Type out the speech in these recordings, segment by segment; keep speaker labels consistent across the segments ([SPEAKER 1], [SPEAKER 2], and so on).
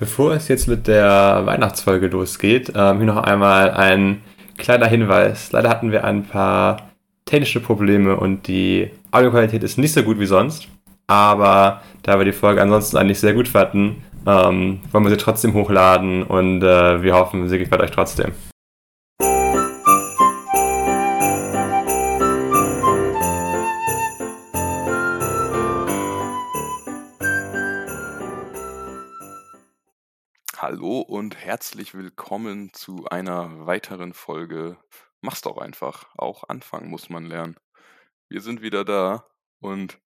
[SPEAKER 1] Bevor es jetzt mit der Weihnachtsfolge losgeht, ähm, hier noch einmal ein kleiner Hinweis. Leider hatten wir ein paar technische Probleme und die Audioqualität ist nicht so gut wie sonst. Aber da wir die Folge ansonsten eigentlich sehr gut fanden, ähm, wollen wir sie trotzdem hochladen und äh, wir hoffen, sie gefällt euch trotzdem.
[SPEAKER 2] Hallo und herzlich willkommen zu einer weiteren Folge. Mach's doch einfach. Auch anfangen muss man lernen. Wir sind wieder da und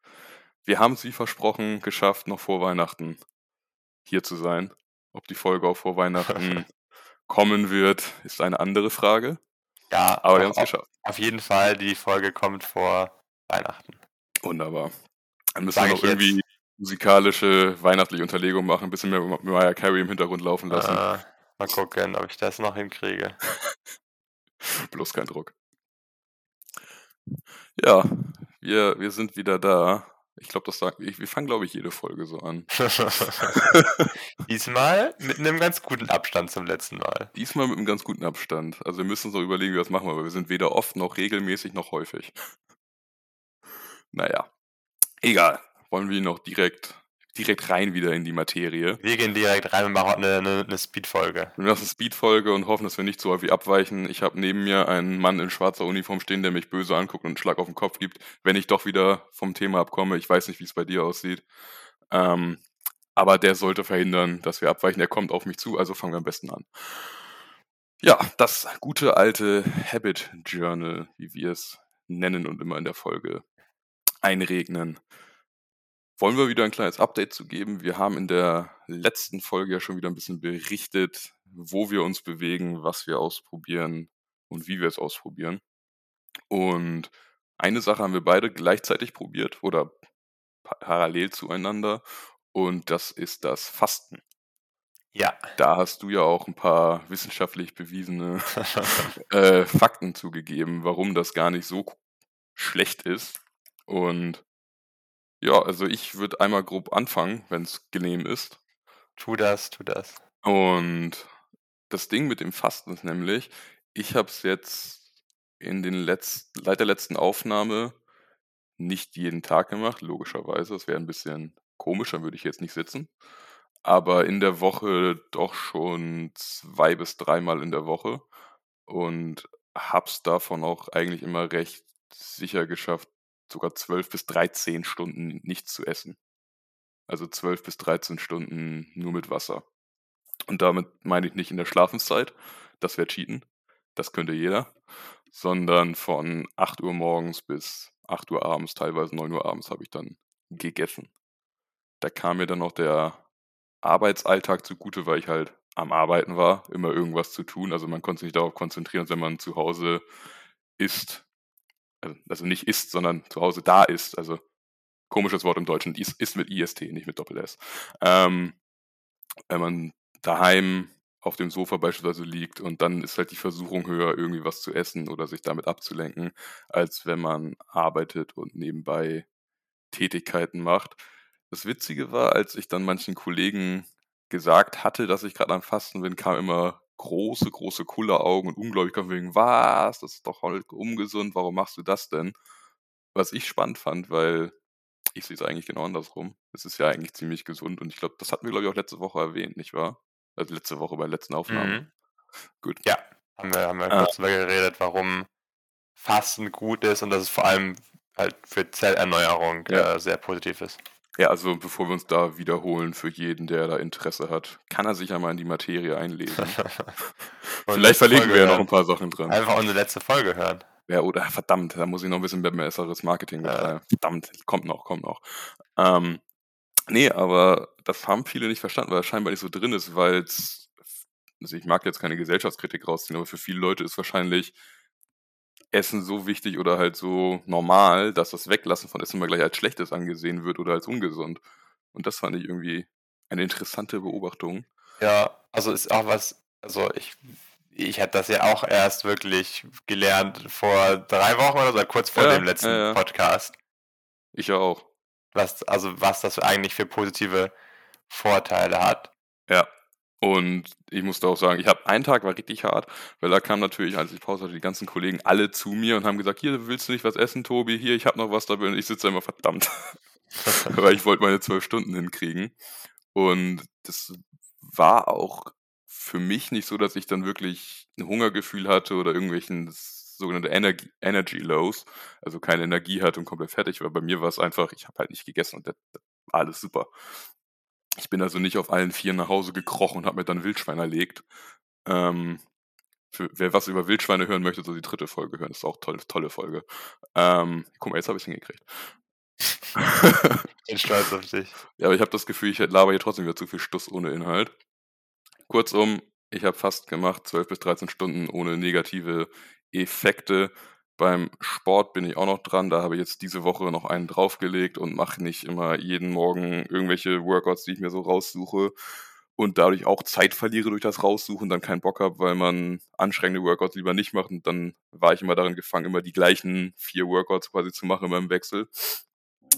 [SPEAKER 2] wir haben es wie versprochen geschafft, noch vor Weihnachten hier zu sein. Ob die Folge auch vor Weihnachten kommen wird, ist eine andere Frage.
[SPEAKER 3] Ja,
[SPEAKER 2] Aber wir haben es geschafft.
[SPEAKER 3] auf jeden Fall, die Folge kommt vor Weihnachten.
[SPEAKER 2] Wunderbar. Dann müssen
[SPEAKER 3] Sag
[SPEAKER 2] wir noch irgendwie musikalische weihnachtliche Unterlegung machen, ein bisschen mehr Mariah Carey im Hintergrund laufen lassen.
[SPEAKER 3] Äh, mal gucken, ob ich das noch hinkriege.
[SPEAKER 2] Bloß kein Druck. Ja, wir, wir sind wieder da. Ich glaube, das sagt, ich, wir fangen, glaube ich, jede Folge so an.
[SPEAKER 3] Diesmal mit einem ganz guten Abstand zum letzten Mal.
[SPEAKER 2] Diesmal mit einem ganz guten Abstand. Also wir müssen uns noch überlegen, wie wir das machen, aber wir sind weder oft noch regelmäßig noch häufig. Naja, egal. Wollen wir noch direkt, direkt rein wieder in die Materie.
[SPEAKER 3] Wir gehen direkt rein und machen eine, eine, eine Speed-Folge.
[SPEAKER 2] Wir machen eine Speedfolge und hoffen, dass wir nicht so häufig abweichen. Ich habe neben mir einen Mann in schwarzer Uniform stehen, der mich böse anguckt und einen Schlag auf den Kopf gibt, wenn ich doch wieder vom Thema abkomme. Ich weiß nicht, wie es bei dir aussieht. Ähm, aber der sollte verhindern, dass wir abweichen. Er kommt auf mich zu, also fangen wir am besten an. Ja, das gute alte Habit Journal, wie wir es nennen und immer in der Folge einregnen. Wollen wir wieder ein kleines Update zu geben? Wir haben in der letzten Folge ja schon wieder ein bisschen berichtet, wo wir uns bewegen, was wir ausprobieren und wie wir es ausprobieren. Und eine Sache haben wir beide gleichzeitig probiert oder pa- parallel zueinander und das ist das Fasten.
[SPEAKER 3] Ja.
[SPEAKER 2] Da hast du ja auch ein paar wissenschaftlich bewiesene äh, Fakten zugegeben, warum das gar nicht so schlecht ist. Und ja, also ich würde einmal grob anfangen, wenn es genehm ist.
[SPEAKER 3] tu das, tu das.
[SPEAKER 2] Und das Ding mit dem Fasten ist nämlich, ich habe es jetzt in den letzten, seit der letzten Aufnahme nicht jeden Tag gemacht, logischerweise. Das wäre ein bisschen komisch, dann würde ich jetzt nicht sitzen. Aber in der Woche doch schon zwei bis dreimal in der Woche. Und hab's davon auch eigentlich immer recht sicher geschafft, sogar 12 bis 13 Stunden nichts zu essen. Also 12 bis 13 Stunden nur mit Wasser. Und damit meine ich nicht in der Schlafenszeit, das wäre Cheaten, das könnte jeder, sondern von 8 Uhr morgens bis 8 Uhr abends, teilweise 9 Uhr abends habe ich dann gegessen. Da kam mir dann noch der Arbeitsalltag zugute, weil ich halt am Arbeiten war, immer irgendwas zu tun. Also man konnte sich darauf konzentrieren, wenn man zu Hause isst. Also, also nicht isst, sondern zu Hause da ist. Also komisches Wort im Deutschen, ist, ist mit IST, nicht mit Doppel-S. Ähm, wenn man daheim auf dem Sofa beispielsweise liegt und dann ist halt die Versuchung höher, irgendwie was zu essen oder sich damit abzulenken, als wenn man arbeitet und nebenbei Tätigkeiten macht. Das Witzige war, als ich dann manchen Kollegen gesagt hatte, dass ich gerade am Fasten bin, kam immer große, große Kulleraugen und Ungläubigkeit wegen, was, das ist doch voll ungesund, warum machst du das denn? Was ich spannend fand, weil ich sehe es eigentlich genau andersrum. Es ist ja eigentlich ziemlich gesund und ich glaube, das hatten wir, glaube ich, auch letzte Woche erwähnt, nicht wahr? Also letzte Woche bei der letzten Aufnahme.
[SPEAKER 3] Mhm.
[SPEAKER 2] Gut.
[SPEAKER 3] Ja, haben wir, haben wir
[SPEAKER 2] Ah.
[SPEAKER 3] kurz darüber geredet, warum Fasten gut ist und dass es vor allem halt für Zellerneuerung
[SPEAKER 2] Ja.
[SPEAKER 3] äh, sehr positiv ist.
[SPEAKER 2] Ja, also bevor wir uns da wiederholen, für jeden, der da Interesse hat, kann er sich ja mal in die Materie einlesen. Vielleicht verlegen wir ja
[SPEAKER 3] Folge
[SPEAKER 2] noch ein paar Sachen dran.
[SPEAKER 3] Einfach unsere letzte Folge hören.
[SPEAKER 2] Ja, oder verdammt, da muss ich noch ein bisschen besseres Marketing
[SPEAKER 3] Ja.
[SPEAKER 2] betreiben. Verdammt, kommt noch, kommt noch. Ähm, nee, aber das haben viele nicht verstanden, weil es scheinbar nicht so drin ist, weil es, also ich mag jetzt keine Gesellschaftskritik rausziehen, aber für viele Leute ist wahrscheinlich Essen so wichtig oder halt so normal, dass das Weglassen von Essen immer gleich als Schlechtes angesehen wird oder als ungesund. Und das fand ich irgendwie eine interessante Beobachtung.
[SPEAKER 3] Ja, also ist auch was, also ich, ich hatte das ja auch erst wirklich gelernt vor drei Wochen oder so, kurz vor
[SPEAKER 2] Ja,
[SPEAKER 3] dem letzten
[SPEAKER 2] ja, ja.
[SPEAKER 3] Podcast,
[SPEAKER 2] Ich ja auch.
[SPEAKER 3] was, also was das eigentlich für positive Vorteile hat.
[SPEAKER 2] Und ich musste auch sagen, ich habe einen Tag war richtig hart, weil da kamen natürlich, als ich Pause hatte, die ganzen Kollegen alle zu mir und haben gesagt, hier, willst du nicht was essen, Tobi? Hier, ich habe noch was dabei. Und ich sitze immer verdammt. weil ich wollte meine zwölf Stunden hinkriegen. Und das war auch für mich nicht so, dass ich dann wirklich ein Hungergefühl hatte oder irgendwelchen sogenannte Energy, Energy Lows, also keine Energie hatte und komplett fertig war. Bei mir war es einfach, ich habe halt nicht gegessen und das, das alles super. Ich bin also nicht auf allen Vieren nach Hause gekrochen und habe mir dann Wildschwein erlegt. Ähm, für, wer was über Wildschweine hören möchte, soll die dritte Folge hören. Das ist auch tolle, tolle Folge. Ähm, guck mal, jetzt habe ich es hingekriegt.
[SPEAKER 1] bin stolz auf dich.
[SPEAKER 2] Ja, aber ich habe das Gefühl, ich laber hier trotzdem wieder zu viel Stuss ohne Inhalt. Kurzum, ich habe fast gemacht, 12 bis 13 Stunden ohne negative Effekte. Beim Sport bin ich auch noch dran. Da habe ich jetzt diese Woche noch einen draufgelegt und mache nicht immer jeden Morgen irgendwelche Workouts, die ich mir so raussuche und dadurch auch Zeit verliere durch das Raussuchen, dann keinen Bock habe, weil man anstrengende Workouts lieber nicht macht. Und dann war ich immer darin gefangen, immer die gleichen vier Workouts quasi zu machen immer im Wechsel.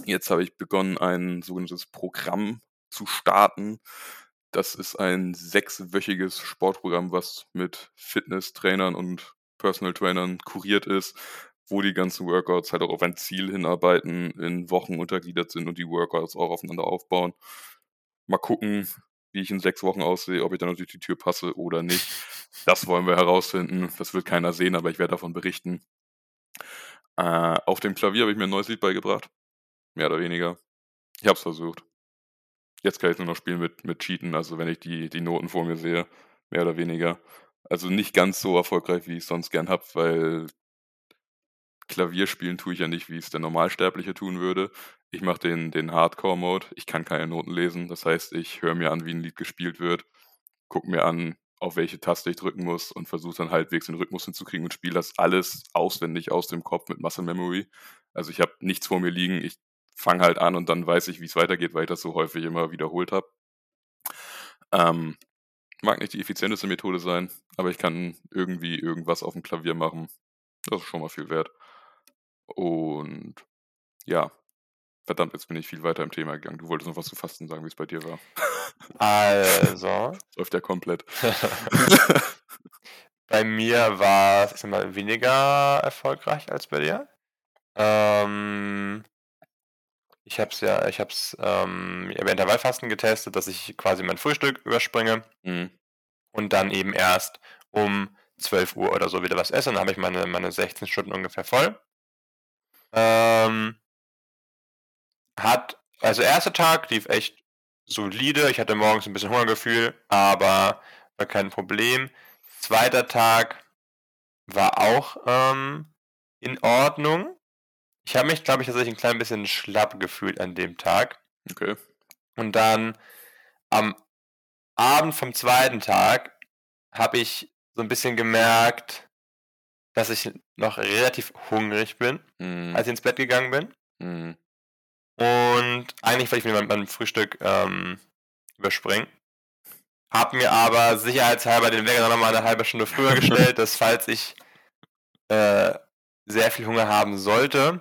[SPEAKER 2] Jetzt habe ich begonnen, ein sogenanntes Programm zu starten. Das ist ein sechswöchiges Sportprogramm, was mit Fitnesstrainern und Personal Trainern kuriert ist, wo die ganzen Workouts halt auch auf ein Ziel hinarbeiten, in Wochen untergliedert sind und die Workouts auch aufeinander aufbauen. Mal gucken, wie ich in sechs Wochen aussehe, ob ich dann durch die Tür passe oder nicht. Das wollen wir herausfinden. Das wird keiner sehen, aber ich werde davon berichten. Äh, auf dem Klavier habe ich mir ein neues Lied beigebracht. Mehr oder weniger. Ich habe es versucht. Jetzt kann ich nur noch spielen mit, mit Cheaten, also wenn ich die, die Noten vor mir sehe. Mehr oder weniger. Also nicht ganz so erfolgreich, wie ich sonst gern hab, weil Klavier spielen tue ich ja nicht, wie es der Normalsterbliche tun würde. Ich mache den, den Hardcore-Mode. Ich kann keine Noten lesen. Das heißt, ich höre mir an, wie ein Lied gespielt wird, gucke mir an, auf welche Taste ich drücken muss und versuche dann halbwegs den Rhythmus hinzukriegen und spiele das alles auswendig aus dem Kopf mit Muscle Memory. Also ich habe nichts vor mir liegen. Ich fange halt an und dann weiß ich, wie es weitergeht, weil ich das so häufig immer wiederholt habe. Ähm, Mag nicht die effizienteste Methode sein, aber ich kann irgendwie irgendwas auf dem Klavier machen. Das ist schon mal viel wert. Und ja, verdammt, jetzt bin ich viel weiter im Thema gegangen. Du wolltest noch was zu Fasten sagen, wie es bei dir war.
[SPEAKER 1] Also.
[SPEAKER 2] Läuft ja komplett.
[SPEAKER 1] bei mir war es mal weniger erfolgreich als bei dir. Ähm, ich habe es ja, ich habe es ähm, im Intervallfasten getestet, dass ich quasi mein Frühstück überspringe
[SPEAKER 2] Mhm.
[SPEAKER 1] und dann eben erst um 12 Uhr oder so wieder was esse. Dann habe ich meine, meine 16 Stunden ungefähr voll. Ähm, hat, also erster Tag lief echt solide. Ich hatte morgens ein bisschen Hungergefühl, aber war kein Problem. Zweiter Tag war auch ähm, in Ordnung. Ich habe mich, glaube ich, tatsächlich ein klein bisschen schlapp gefühlt an dem Tag.
[SPEAKER 2] Okay.
[SPEAKER 1] Und dann am Abend vom zweiten Tag habe ich so ein bisschen gemerkt, dass ich noch relativ hungrig bin,
[SPEAKER 2] Mhm.
[SPEAKER 1] als ich ins Bett gegangen bin.
[SPEAKER 2] Mhm.
[SPEAKER 1] Und eigentlich wollte ich mir mein, Frühstück ähm, überspringen. Hab mir aber sicherheitshalber den Wecker noch mal eine halbe Stunde früher gestellt, dass falls ich äh, sehr viel Hunger haben sollte,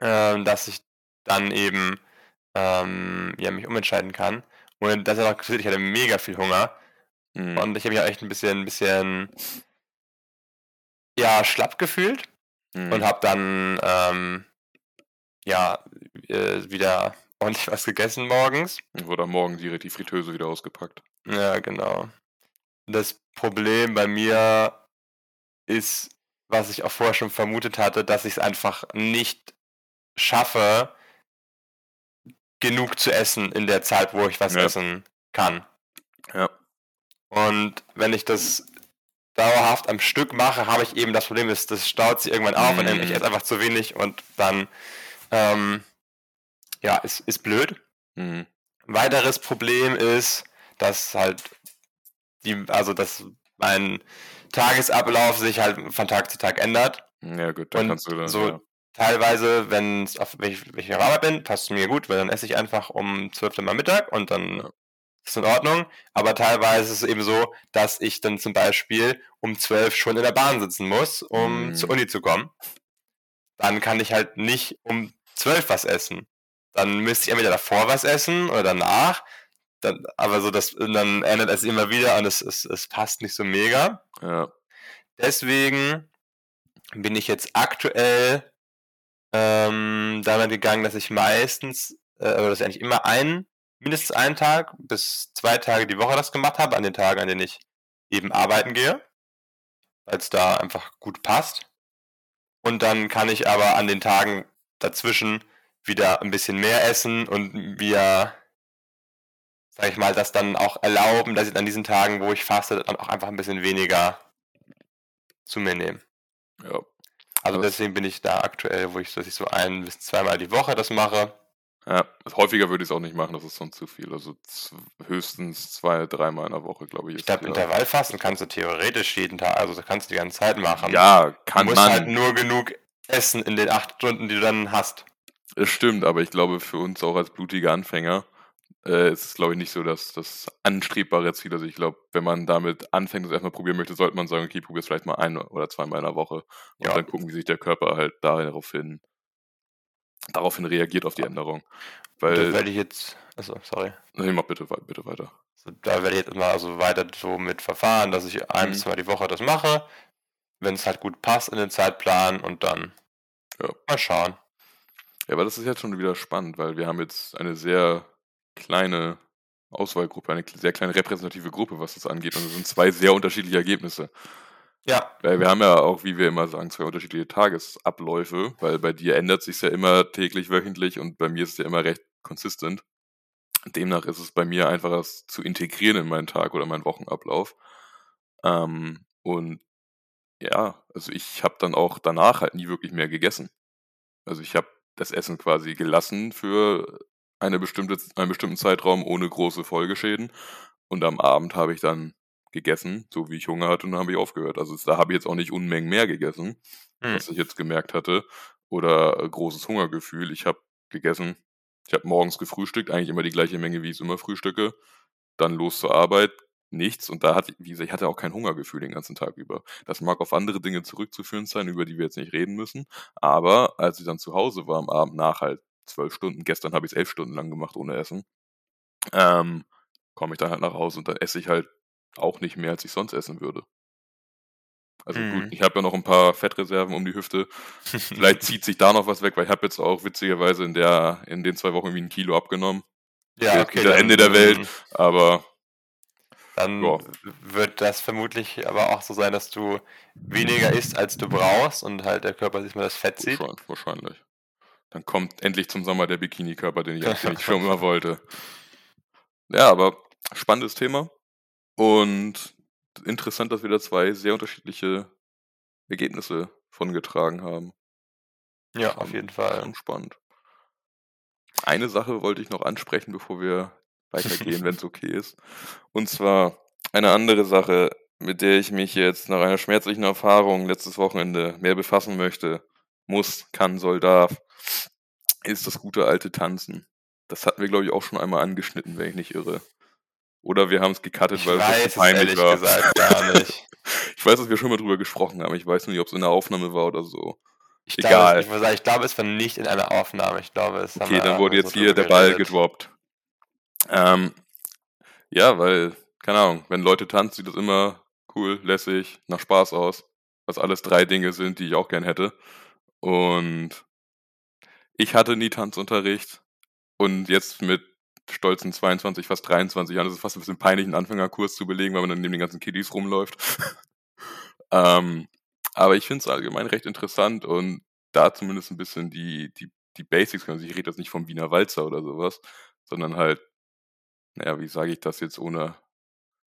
[SPEAKER 1] ähm, dass ich dann eben ähm, ja, mich umentscheiden kann. Und das ist auch passiert, ich hatte mega viel Hunger.
[SPEAKER 2] Mhm.
[SPEAKER 1] Und ich habe mich auch echt ein bisschen, ein bisschen ja, schlapp gefühlt
[SPEAKER 2] Mhm.
[SPEAKER 1] und habe dann ähm, ja äh, wieder ordentlich was gegessen morgens.
[SPEAKER 2] Wurde am Morgen direkt die Fritteuse wieder ausgepackt.
[SPEAKER 1] Ja, genau. Das Problem bei mir ist, was ich auch vorher schon vermutet hatte, dass ich es einfach nicht schaffe, genug zu essen in der Zeit, wo ich was
[SPEAKER 2] Ja.
[SPEAKER 1] essen kann.
[SPEAKER 2] Ja.
[SPEAKER 1] Und wenn ich das dauerhaft am Stück mache, habe ich eben das Problem, dass das staut sich irgendwann auf und dann ich
[SPEAKER 2] Mhm.
[SPEAKER 1] esse einfach zu wenig und dann ähm, ja, ist, ist blöd.
[SPEAKER 2] Mhm.
[SPEAKER 1] Weiteres Problem ist, dass halt die, also dass mein Tagesablauf sich halt von Tag zu Tag ändert.
[SPEAKER 2] Ja, gut, dann
[SPEAKER 1] Und
[SPEAKER 2] kannst du dann.
[SPEAKER 1] so-
[SPEAKER 2] ja.
[SPEAKER 1] Teilweise, wenn es auf wenn ich, wenn ich auf Arbeit bin, passt es mir gut, weil dann esse ich einfach um 12 Uhr mal Mittag und dann
[SPEAKER 2] Ja.
[SPEAKER 1] ist es in Ordnung. Aber teilweise ist es eben so, dass ich dann zum Beispiel um 12 schon in der Bahn sitzen muss, um
[SPEAKER 2] Mhm.
[SPEAKER 1] zur Uni zu kommen. Dann kann ich halt nicht um 12 was essen. Dann müsste ich entweder davor was essen oder danach. dann, aber so das, dann ändert es immer wieder und es, es, es passt nicht so mega.
[SPEAKER 2] Ja.
[SPEAKER 1] Deswegen bin ich jetzt aktuell ähm, damit gegangen, dass ich meistens, äh, oder dass ich eigentlich immer einen, mindestens einen Tag bis zwei Tage die Woche das gemacht habe, an den Tagen, an denen ich eben arbeiten gehe, weil es da einfach gut passt. Und dann kann ich aber an den Tagen dazwischen wieder ein bisschen mehr essen und mir, sag ich mal, das dann auch erlauben, dass ich an diesen Tagen, wo ich faste, dann auch einfach ein bisschen weniger zu mir nehme.
[SPEAKER 2] Ja.
[SPEAKER 1] Also deswegen bin ich da aktuell, wo ich, dass ich so ein bis zweimal die Woche das mache.
[SPEAKER 2] Ja, häufiger würde ich es auch nicht machen, das ist sonst zu viel. Also höchstens zwei, dreimal in der Woche, glaube ich.
[SPEAKER 1] Ich glaube, Intervallfasten kannst du theoretisch jeden Tag, also kannst du die ganze Zeit machen.
[SPEAKER 2] Ja,
[SPEAKER 1] du
[SPEAKER 2] kann
[SPEAKER 1] musst
[SPEAKER 2] man.
[SPEAKER 1] halt nur genug essen in den acht Stunden, die du dann hast.
[SPEAKER 2] Es stimmt, aber ich glaube, für uns auch als blutige Anfänger äh, ist es, glaube ich, nicht so das, das anstrebbare Ziel. Also ich glaube, wenn man damit anfängt und es erstmal probieren möchte, sollte man sagen, okay, probier es vielleicht mal ein oder zweimal in der Woche und
[SPEAKER 1] Ja.
[SPEAKER 2] dann gucken, wie sich der Körper halt daraufhin, daraufhin reagiert auf die Änderung.
[SPEAKER 1] Da
[SPEAKER 2] Weil,
[SPEAKER 1] werde ich jetzt, also sorry,
[SPEAKER 2] nee, mach bitte, bitte weiter.
[SPEAKER 1] also, da werde ich jetzt mal also weiter so mit verfahren, dass ich ein
[SPEAKER 2] Mhm.
[SPEAKER 1] bis zweimal die Woche das mache, wenn es halt gut passt in den Zeitplan und dann
[SPEAKER 2] Ja.
[SPEAKER 1] mal schauen.
[SPEAKER 2] Ja, aber das ist jetzt schon wieder spannend, weil wir haben jetzt eine sehr kleine Auswahlgruppe, eine sehr kleine repräsentative Gruppe, was das angeht. Und es sind zwei sehr unterschiedliche Ergebnisse.
[SPEAKER 1] Ja,
[SPEAKER 2] Weil wir haben ja auch, wie wir immer sagen, zwei unterschiedliche Tagesabläufe, weil bei dir ändert sich ja immer täglich, wöchentlich und bei mir ist es ja immer recht consistent. Demnach ist es bei mir einfach, das zu integrieren in meinen Tag oder meinen Wochenablauf. Ähm, und ja, also ich habe dann auch danach halt nie wirklich mehr gegessen. Also ich habe das Essen quasi gelassen für eine bestimmte, einen bestimmten Zeitraum ohne große Folgeschäden. Und am Abend habe ich dann gegessen, so wie ich Hunger hatte, und dann habe ich aufgehört. Also da habe ich jetzt auch nicht Unmengen mehr gegessen,
[SPEAKER 1] Hm.
[SPEAKER 2] was ich jetzt gemerkt hatte. Oder äh, großes Hungergefühl. Ich habe gegessen, ich habe morgens gefrühstückt, eigentlich immer die gleiche Menge, wie ich es immer frühstücke. Dann los zur Arbeit, nichts. Und da hatte, wie gesagt, ich hatte auch kein Hungergefühl den ganzen Tag über. Das mag auf andere Dinge zurückzuführen sein, über die wir jetzt nicht reden müssen. Aber als ich dann zu Hause war am Abend nach halt zwölf Stunden, gestern habe ich es elf Stunden lang gemacht ohne Essen, ähm, komme ich dann halt nach Hause und dann esse ich halt auch nicht mehr, als ich sonst essen würde. Also
[SPEAKER 1] Mhm.
[SPEAKER 2] gut, ich habe ja noch ein paar Fettreserven um die Hüfte. Vielleicht zieht sich da noch was weg, weil ich habe jetzt auch witzigerweise in der in den zwei Wochen irgendwie ein Kilo abgenommen.
[SPEAKER 1] ja,
[SPEAKER 2] jetzt wieder Ende der Welt. Aber
[SPEAKER 1] Dann
[SPEAKER 2] Ja.
[SPEAKER 1] wird das vermutlich aber auch so sein, dass du weniger isst, als du brauchst und halt der Körper sich mal das Fett zieht.
[SPEAKER 2] wahrscheinlich, wahrscheinlich. Dann kommt endlich zum Sommer der Bikini-Körper, den ich, den ich schon immer wollte. Ja, aber spannendes Thema. Und interessant, dass wir da zwei sehr unterschiedliche Ergebnisse von getragen haben.
[SPEAKER 1] Ja, auf jeden Fall.
[SPEAKER 2] Spannend. Eine Sache wollte ich noch ansprechen, bevor wir weitergehen, wenn es okay ist. Und zwar eine andere Sache, mit der ich mich jetzt nach einer schmerzlichen Erfahrung letztes Wochenende mehr befassen möchte. Muss, kann, soll, darf. Ist das gute alte Tanzen. Das hatten wir, glaube ich, auch schon einmal angeschnitten, wenn ich nicht irre. Oder wir haben es gecuttet, weil es
[SPEAKER 1] weiß
[SPEAKER 2] so
[SPEAKER 1] es
[SPEAKER 2] peinlich war.
[SPEAKER 1] gesagt gar nicht.
[SPEAKER 2] Ich weiß, dass wir schon mal drüber gesprochen haben. Ich weiß nur nicht, ob es in der Aufnahme war oder so.
[SPEAKER 1] Ich
[SPEAKER 2] Egal.
[SPEAKER 1] glaube, ich, muss sagen, ich glaube, es war nicht in einer Aufnahme. Ich glaube, es
[SPEAKER 2] Okay, dann wurde
[SPEAKER 1] so
[SPEAKER 2] jetzt hier
[SPEAKER 1] drüber
[SPEAKER 2] der Ball gedroppt. Ähm, ja, weil, keine Ahnung, wenn Leute tanzen, sieht das immer cool, lässig, nach Spaß aus. Was alles drei Dinge sind, die ich auch gern hätte. Und ich hatte nie Tanzunterricht. Und jetzt mit stolzen 22, fast 23 Jahren, ist es fast ein bisschen peinlich, einen Anfängerkurs zu belegen, weil man dann neben den ganzen Kiddies rumläuft. ähm, aber ich finde es allgemein recht interessant und da zumindest ein bisschen die, die, die Basics, also ich rede jetzt nicht vom Wiener Walzer oder sowas, sondern halt, naja, wie sage ich das jetzt ohne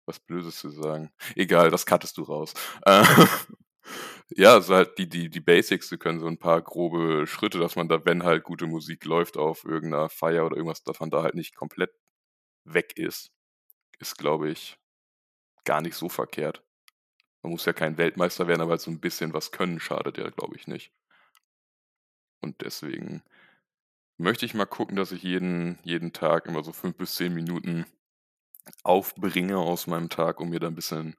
[SPEAKER 2] was Blödes zu sagen? Egal, das cuttest du raus. ja, also halt die, die, die Basics, die können so ein paar grobe Schritte, dass man da, wenn halt gute Musik läuft auf irgendeiner Feier oder irgendwas, dass man da halt nicht komplett weg ist, ist, glaube ich, gar nicht so verkehrt. Man muss ja kein Weltmeister werden, aber halt so ein bisschen was können schadet ja, glaube ich, nicht. Und deswegen möchte ich mal gucken, dass ich jeden, jeden Tag immer so fünf bis zehn Minuten aufbringe aus meinem Tag, um mir da ein bisschen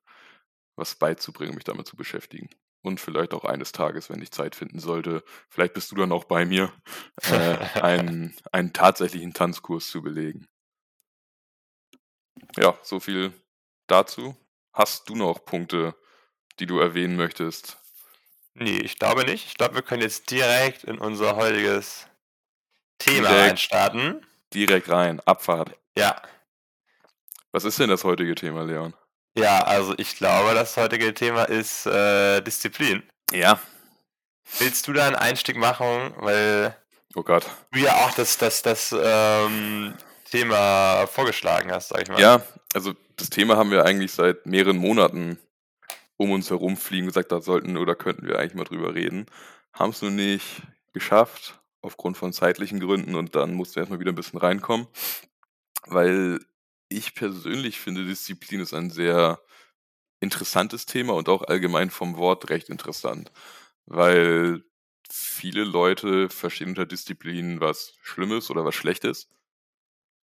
[SPEAKER 2] was beizubringen, mich damit zu beschäftigen. Und vielleicht auch eines Tages, wenn ich Zeit finden sollte, vielleicht bist du dann auch bei mir, äh, einen, einen tatsächlichen Tanzkurs zu belegen. Ja, so viel dazu. Hast du noch Punkte, die du erwähnen möchtest?
[SPEAKER 3] Nee, ich glaube nicht. Ich glaube, wir können jetzt direkt in unser heutiges Thema
[SPEAKER 2] Direkt.
[SPEAKER 3] einstarten.
[SPEAKER 2] Direkt rein, Abfahrt.
[SPEAKER 3] Ja.
[SPEAKER 2] Was ist denn das heutige Thema, Leon?
[SPEAKER 3] Ja, also ich glaube, das heutige Thema ist äh, Disziplin.
[SPEAKER 2] Ja.
[SPEAKER 3] Willst du da einen Einstieg machen? Weil
[SPEAKER 2] Oh Gott.
[SPEAKER 3] du ja auch das, das, das ähm, Thema vorgeschlagen hast, sag ich mal.
[SPEAKER 2] Ja, also das Thema haben wir eigentlich seit mehreren Monaten um uns herumfliegen, gesagt, da sollten oder könnten wir eigentlich mal drüber reden. Haben es nur nicht geschafft, aufgrund von zeitlichen Gründen und dann mussten wir erstmal wieder ein bisschen reinkommen, weil ich persönlich finde, Disziplin ist ein sehr interessantes Thema und auch allgemein vom Wort recht interessant, weil viele Leute verstehen unter Disziplin was Schlimmes oder was Schlechtes,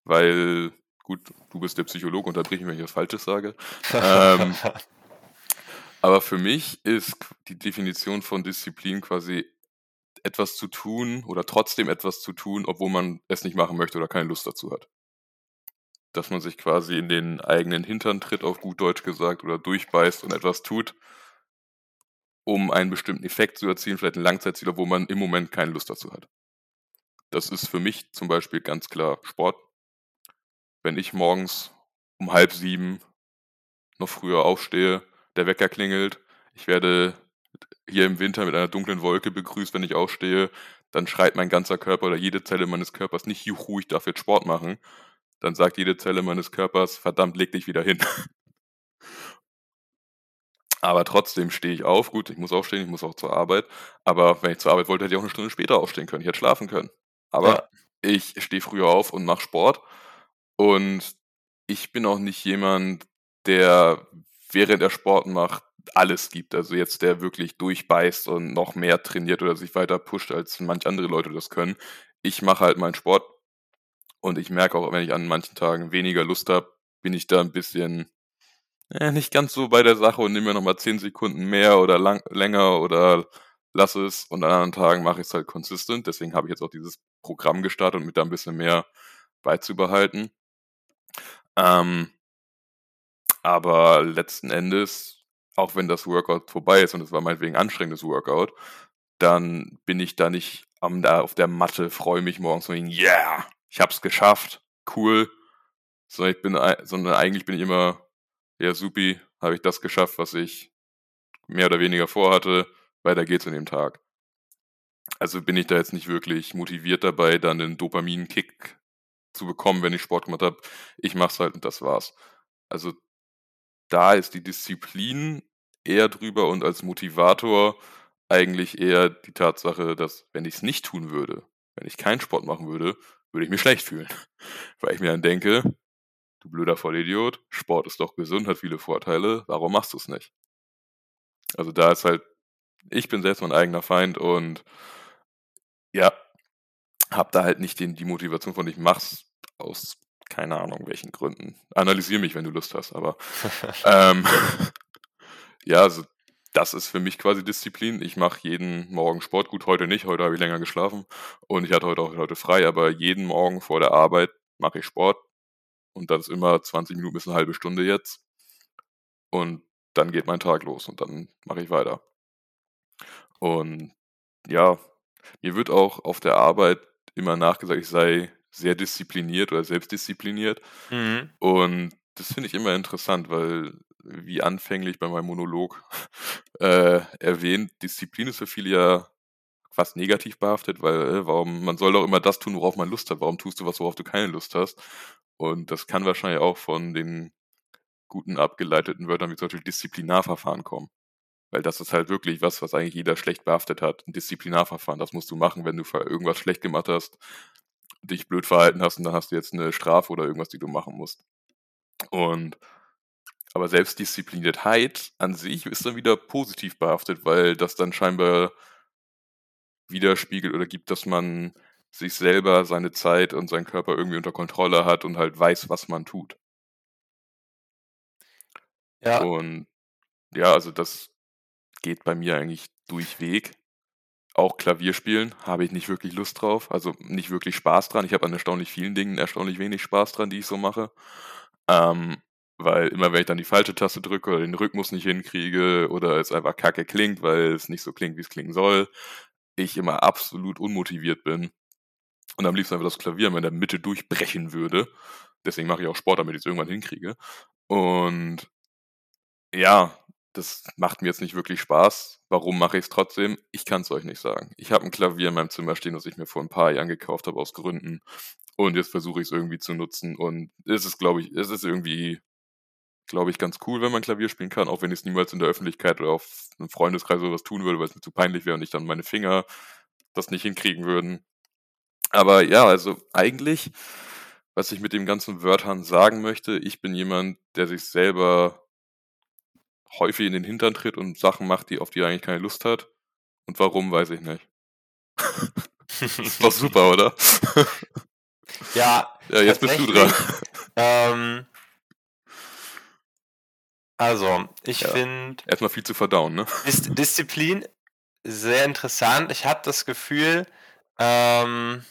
[SPEAKER 2] weil, gut, du bist der Psychologe, unterbrich mich, wenn ich was Falsches sage. ähm, aber für mich ist die Definition von Disziplin quasi etwas zu tun oder trotzdem etwas zu tun, obwohl man es nicht machen möchte oder keine Lust dazu hat. Dass man sich quasi in den eigenen Hintern tritt, auf gut Deutsch gesagt, oder durchbeißt und etwas tut, um einen bestimmten Effekt zu erzielen, vielleicht ein Langzeitziel, obwohl man im Moment keine Lust dazu hat. Das ist für mich zum Beispiel ganz klar Sport. Wenn ich morgens um halb sieben noch früher aufstehe, der Wecker klingelt, ich werde hier im Winter mit einer dunklen Wolke begrüßt, wenn ich aufstehe, dann schreit mein ganzer Körper oder jede Zelle meines Körpers nicht, juhu, ich darf jetzt Sport machen. Dann sagt jede Zelle meines Körpers, verdammt, leg dich wieder hin. Aber trotzdem stehe ich auf. Gut, ich muss aufstehen, ich muss auch zur Arbeit. Aber wenn ich zur Arbeit wollte, hätte ich auch eine Stunde später aufstehen können. Ich hätte schlafen können. Aber
[SPEAKER 3] Ja.
[SPEAKER 2] ich stehe früher auf und mache Sport. Und ich bin auch nicht jemand, der während er Sport macht, alles gibt. Also jetzt der wirklich durchbeißt und noch mehr trainiert oder sich weiter pusht, als manch andere Leute das können. Ich mache halt meinen Sport und ich merke auch, wenn ich an manchen Tagen weniger Lust habe, bin ich da ein bisschen äh, nicht ganz so bei der Sache und nehme mir nochmal 10 Sekunden mehr oder lang, länger oder lass es. Und an anderen Tagen mache ich es halt consistent. Deswegen habe ich jetzt auch dieses Programm gestartet, um mir da ein bisschen mehr beizubehalten. Ähm, aber letzten Endes, auch wenn das Workout vorbei ist und es war meinetwegen ein anstrengendes Workout, dann bin ich da nicht am, da auf der Matte, freue mich morgens und denke, yeah, ich hab's geschafft, cool. Sondern ich bin, sondern eigentlich bin ich immer, ja, supi, habe ich das geschafft, was ich mehr oder weniger vorhatte, weiter geht's in dem Tag. Also bin ich da jetzt nicht wirklich motiviert dabei, dann einen Dopamin-Kick zu bekommen, wenn ich Sport gemacht habe. Ich mach's halt und das war's. Also da ist die Disziplin eher drüber und als Motivator eigentlich eher die Tatsache, dass wenn ich es nicht tun würde, wenn ich keinen Sport machen würde, würde ich mich schlecht fühlen. Weil ich mir dann denke, du blöder Vollidiot, Sport ist doch gesund, hat viele Vorteile, warum machst du es nicht? Also da ist halt, ich bin selbst mein eigener Feind und ja, hab da halt nicht den, die Motivation von ich mach's aus keine Ahnung welchen Gründen. Analysier mich, wenn du Lust hast, aber ähm, ja, also das ist für mich quasi Disziplin. Ich mache jeden Morgen Sport. Gut, heute nicht, heute habe ich länger geschlafen und ich hatte heute auch heute frei, aber jeden Morgen vor der Arbeit mache ich Sport und das ist immer 20 Minuten bis eine halbe Stunde jetzt und dann geht mein Tag los und dann mache ich weiter. Und ja, mir wird auch auf der Arbeit immer nachgesagt, ich sei sehr diszipliniert oder selbstdiszipliniert.
[SPEAKER 3] mhm.
[SPEAKER 2] Und das finde ich immer interessant, weil, wie anfänglich bei meinem Monolog äh, erwähnt, Disziplin ist für viele ja fast negativ behaftet, weil äh, warum, man soll doch immer das tun, worauf man Lust hat. Warum tust du was, worauf du keine Lust hast? Und das kann wahrscheinlich auch von den guten abgeleiteten Wörtern wie zum Beispiel Disziplinarverfahren kommen. Weil das ist halt wirklich was, was eigentlich jeder schlecht behaftet hat. Ein Disziplinarverfahren, das musst du machen, wenn du irgendwas schlecht gemacht hast, dich blöd verhalten hast und dann hast du jetzt eine Strafe oder irgendwas, die du machen musst. Und aber Selbstdiszipliniertheit an sich ist dann wieder positiv behaftet, weil das dann scheinbar widerspiegelt oder gibt, dass man sich selber, seine Zeit und seinen Körper irgendwie unter Kontrolle hat und halt weiß, was man tut.
[SPEAKER 3] Ja,
[SPEAKER 2] Und ja, also das geht bei mir eigentlich durchweg. Auch Klavierspielen habe ich nicht wirklich Lust drauf, also nicht wirklich Spaß dran. Ich habe an erstaunlich vielen Dingen erstaunlich wenig Spaß dran, die ich so mache. Ähm, weil immer wenn ich dann die falsche Taste drücke oder den Rhythmus nicht hinkriege oder es einfach kacke klingt, weil es nicht so klingt, wie es klingen soll, ich immer absolut unmotiviert bin und am liebsten einfach das Klavier in der Mitte durchbrechen würde. Deswegen mache ich auch Sport, damit ich es irgendwann hinkriege. Und ja, das macht mir jetzt nicht wirklich Spaß. Warum mache ich es trotzdem? Ich kann es euch nicht sagen. Ich habe ein Klavier in meinem Zimmer stehen, das ich mir vor ein paar Jahren gekauft habe aus Gründen. Und jetzt versuche ich es irgendwie zu nutzen. Und es ist, glaube ich, es ist irgendwie, glaube ich, ganz cool, wenn man Klavier spielen kann, auch wenn ich es niemals in der Öffentlichkeit oder auf einem Freundeskreis oder was tun würde, weil es mir zu peinlich wäre und ich dann meine Finger das nicht hinkriegen würden. Aber ja, also eigentlich, was ich mit dem ganzen Wörtern sagen möchte, ich bin jemand, der sich selber häufig in den Hintern tritt und Sachen macht, die auf die er eigentlich keine Lust hat. Und warum, weiß ich nicht. das war super, oder?
[SPEAKER 3] Ja,
[SPEAKER 2] ja jetzt bist du dran.
[SPEAKER 3] Ähm, also, ich ja. finde.
[SPEAKER 2] Erstmal viel zu verdauen, ne?
[SPEAKER 3] Dis Disziplin sehr interessant. Ich habe das Gefühl, ähm,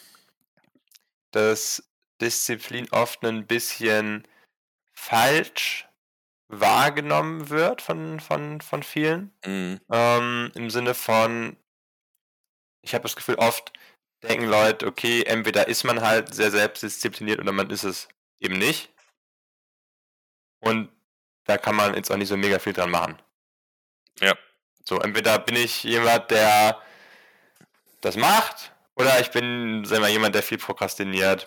[SPEAKER 3] dass Disziplin oft ein bisschen falsch wahrgenommen wird von, von, von vielen.
[SPEAKER 2] Mhm.
[SPEAKER 3] Ähm, Im Sinne von, ich habe das Gefühl, oft denken Leute, okay, entweder ist man halt sehr selbstdiszipliniert oder man ist es eben nicht. Und da kann man jetzt auch nicht so mega viel dran machen.
[SPEAKER 2] Ja.
[SPEAKER 3] So, entweder bin ich jemand, der das macht, oder ich bin, sagen wir, jemand, der viel prokrastiniert.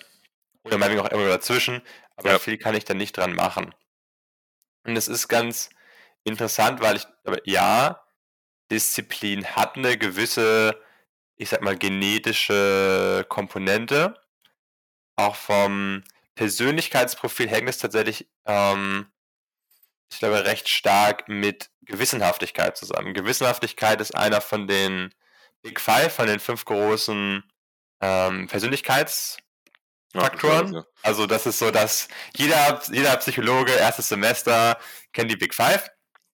[SPEAKER 3] Oder meinetwegen auch immer dazwischen, aber ja. viel kann ich da nicht dran machen. Und es ist ganz interessant, weil ich, aber ja, Disziplin hat eine gewisse, ich sag mal, genetische Komponente. Auch vom Persönlichkeitsprofil hängt es tatsächlich, ähm, ich glaube, recht stark mit Gewissenhaftigkeit zusammen. Gewissenhaftigkeit ist einer von den Big Five, von den fünf großen ähm, Persönlichkeitsfaktoren. Ja, also das ist so, dass jeder, jeder Psychologe, erstes Semester, kennt die Big Five.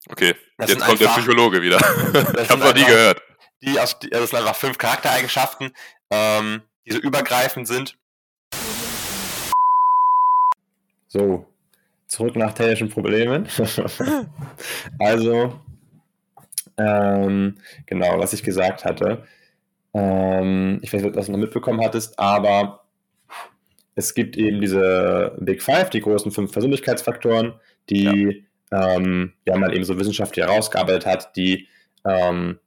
[SPEAKER 2] Okay, das jetzt kommt einfach, der Psychologe wieder. ich habe noch nie gehört.
[SPEAKER 3] Die, aus, die, das sind einfach fünf Charaktereigenschaften, ähm, die so übergreifend sind.
[SPEAKER 1] So, zurück nach technischen Problemen. also, ähm, genau, was ich gesagt hatte. Ähm, ich weiß nicht, ob du das noch mitbekommen hattest, aber es gibt eben diese Big Five, die großen fünf Persönlichkeitsfaktoren, die ja. Ähm, ja man eben so wissenschaftlich herausgearbeitet hat, die ähm,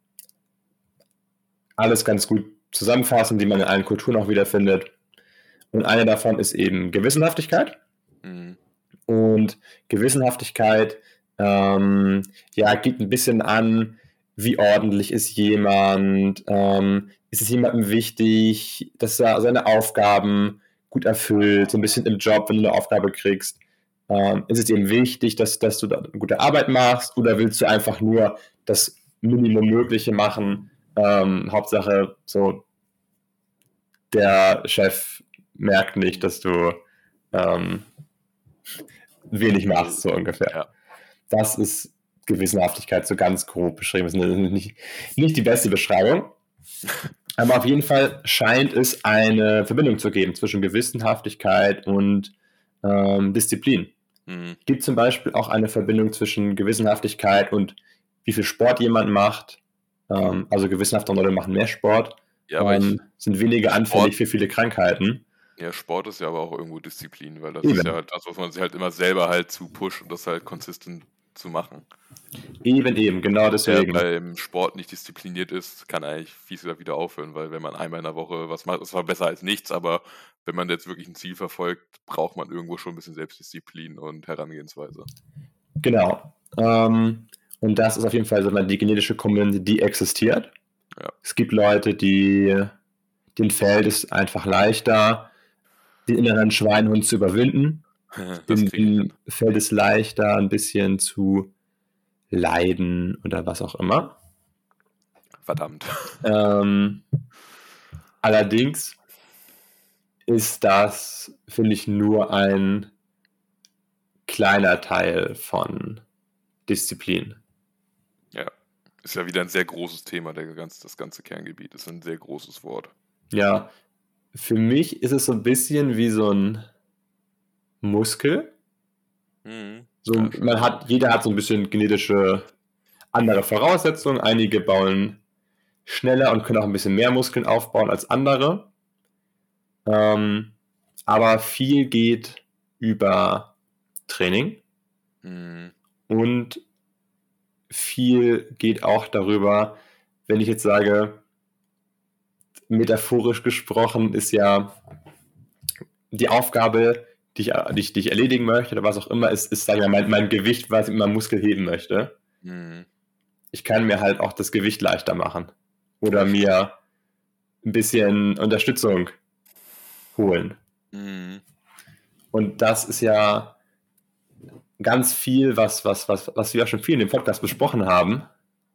[SPEAKER 1] alles ganz gut zusammenfassen, die man in allen Kulturen auch wiederfindet. Und eine davon ist eben Gewissenhaftigkeit. Mhm. Und Gewissenhaftigkeit ähm, ja, gibt ein bisschen an, wie ordentlich ist jemand, ähm, ist es jemandem wichtig, dass er seine Aufgaben gut erfüllt, so ein bisschen im Job, wenn du eine Aufgabe kriegst. Ähm, ist es ihm wichtig, dass, dass du da gute Arbeit machst oder willst du einfach nur das Minimum Mögliche machen? Ähm, Hauptsache, so der Chef merkt nicht, dass du ähm, wenig machst, so ungefähr. Ja. Das ist Gewissenhaftigkeit so ganz grob beschrieben. Das ist nicht, nicht die beste Beschreibung. Aber auf jeden Fall scheint es eine Verbindung zu geben zwischen Gewissenhaftigkeit und ähm, Disziplin. Mhm. Gibt zum Beispiel auch eine Verbindung zwischen Gewissenhaftigkeit und wie viel Sport jemand macht. Ähm, also gewissenhafte Leute machen mehr Sport,
[SPEAKER 2] ja, ähm,
[SPEAKER 1] sind weniger anfällig für viele Krankheiten.
[SPEAKER 2] Ja, Sport ist ja aber auch irgendwo Disziplin, weil das Eben. ist ja halt das, was man sich halt immer selber halt zu pusht und das halt konsistent zu machen.
[SPEAKER 1] Eben, eben, genau deswegen.
[SPEAKER 2] Wer beim Sport nicht diszipliniert ist, kann eigentlich fies wieder aufhören, weil wenn man einmal in der Woche was macht, ist zwar besser als nichts, aber wenn man jetzt wirklich ein Ziel verfolgt, braucht man irgendwo schon ein bisschen Selbstdisziplin und Herangehensweise.
[SPEAKER 1] Genau. Ähm, und das ist auf jeden Fall so die genetische Komponente, die existiert.
[SPEAKER 2] Ja.
[SPEAKER 1] Es gibt Leute, die den fällt es einfach leichter, den inneren Schweinhund zu überwinden dem fällt es leichter, ein bisschen zu leiden oder was auch immer.
[SPEAKER 2] Verdammt.
[SPEAKER 1] Ähm, allerdings ist das, finde ich, nur ein kleiner Teil von Disziplin.
[SPEAKER 2] Ja, ist ja wieder ein sehr großes Thema, der ganz, das ganze Kerngebiet ist ein sehr großes Wort.
[SPEAKER 1] Ja, für mich ist es so ein bisschen wie so ein Muskel.
[SPEAKER 2] Mhm.
[SPEAKER 1] So, man hat, jeder hat so ein bisschen genetische andere Voraussetzungen. Einige bauen schneller und können auch ein bisschen mehr Muskeln aufbauen als andere. Ähm, aber viel geht über Training
[SPEAKER 2] Mhm.
[SPEAKER 1] und viel geht auch darüber, wenn ich jetzt sage, metaphorisch gesprochen ist ja die Aufgabe, die ich, die ich, die ich erledigen möchte oder was auch immer, ist, ist sag ich mal, mein, mein Gewicht, was ich mit meinem Muskel heben möchte.
[SPEAKER 2] Mhm.
[SPEAKER 1] Ich kann mir halt auch das Gewicht leichter machen oder mir ein bisschen Unterstützung holen.
[SPEAKER 2] Mhm.
[SPEAKER 1] Und das ist ja ganz viel, was, was, was, was wir ja schon viel in dem Podcast besprochen haben.